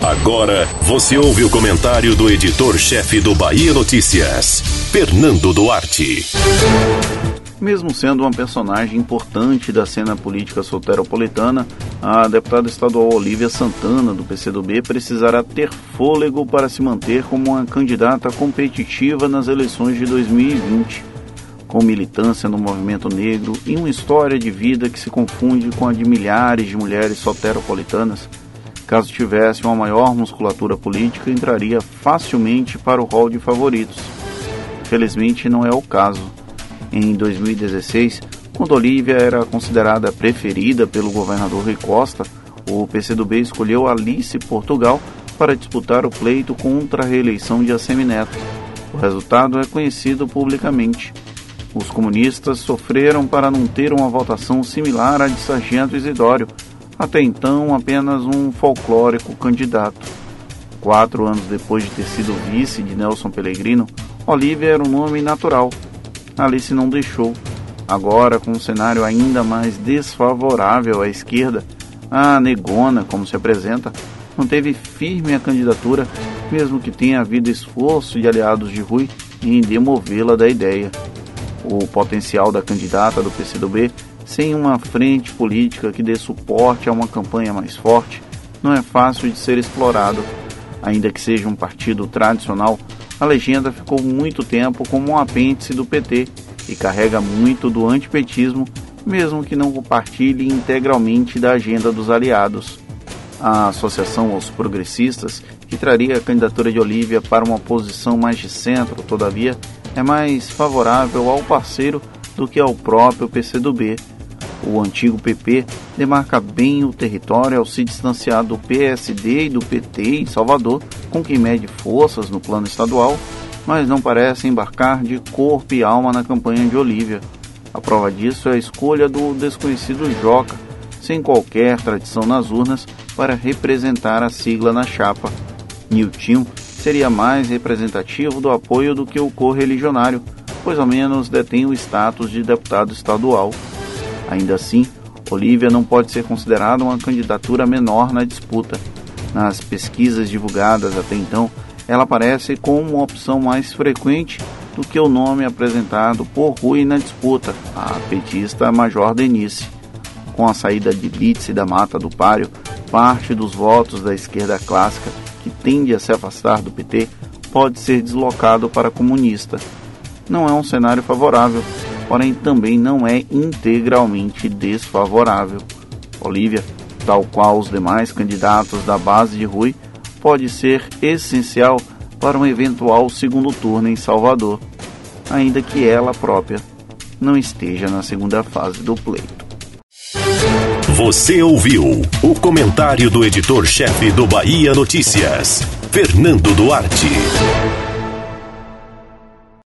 Agora você ouve o comentário do editor-chefe do Bahia Notícias, Fernando Duarte. Mesmo sendo uma personagem importante da cena política soteropolitana, a deputada estadual Olívia Santana, do PCdoB, precisará ter fôlego para se manter como uma candidata competitiva nas eleições de 2020. Com militância no movimento negro e uma história de vida que se confunde com a de milhares de mulheres soteropolitanas, caso tivesse uma maior musculatura política, entraria facilmente para o rol de favoritos. Felizmente, não é o caso em 2016, quando Olívia era considerada preferida pelo governador Rui Costa, o PCdoB escolheu Alice Portugal para disputar o pleito contra a reeleição de Assemineto. O resultado é conhecido publicamente. Os comunistas sofreram para não ter uma votação similar à de Sargento Isidório, até então apenas um folclórico candidato. Quatro anos depois de ter sido vice de Nelson Pellegrino, Olívia era um nome natural Alice não deixou. Agora, com um cenário ainda mais desfavorável à esquerda, a negona, como se apresenta, manteve firme a candidatura, mesmo que tenha havido esforço de aliados de Rui em demovê-la da ideia. O potencial da candidata do PCdoB, sem uma frente política que dê suporte a uma campanha mais forte, não é fácil de ser explorado. Ainda que seja um partido tradicional, a legenda ficou muito tempo como um apêndice do PT e carrega muito do antipetismo, mesmo que não compartilhe integralmente da agenda dos aliados. A associação aos progressistas, que traria a candidatura de Olívia para uma posição mais de centro, todavia, é mais favorável ao parceiro do que ao próprio PCdoB. O antigo PP demarca bem o território ao se distanciar do PSD e do PT em Salvador com quem mede forças no plano estadual, mas não parece embarcar de corpo e alma na campanha de Olívia. A prova disso é a escolha do desconhecido Joca, sem qualquer tradição nas urnas, para representar a sigla na chapa. Nilton seria mais representativo do apoio do que o correligionário, pois ao menos detém o status de deputado estadual. Ainda assim, Olívia não pode ser considerada uma candidatura menor na disputa. Nas pesquisas divulgadas até então, ela aparece como uma opção mais frequente do que o nome apresentado por Rui na disputa, a petista Major Denise. Com a saída de Litz e da Mata do Páreo, parte dos votos da esquerda clássica, que tende a se afastar do PT, pode ser deslocado para comunista. Não é um cenário favorável, porém também não é integralmente desfavorável. Olívia tal qual os demais candidatos da base de Rui, pode ser essencial para um eventual segundo turno em Salvador, ainda que ela própria não esteja na segunda fase do pleito. Você ouviu o comentário do editor-chefe do Bahia Notícias, Fernando Duarte.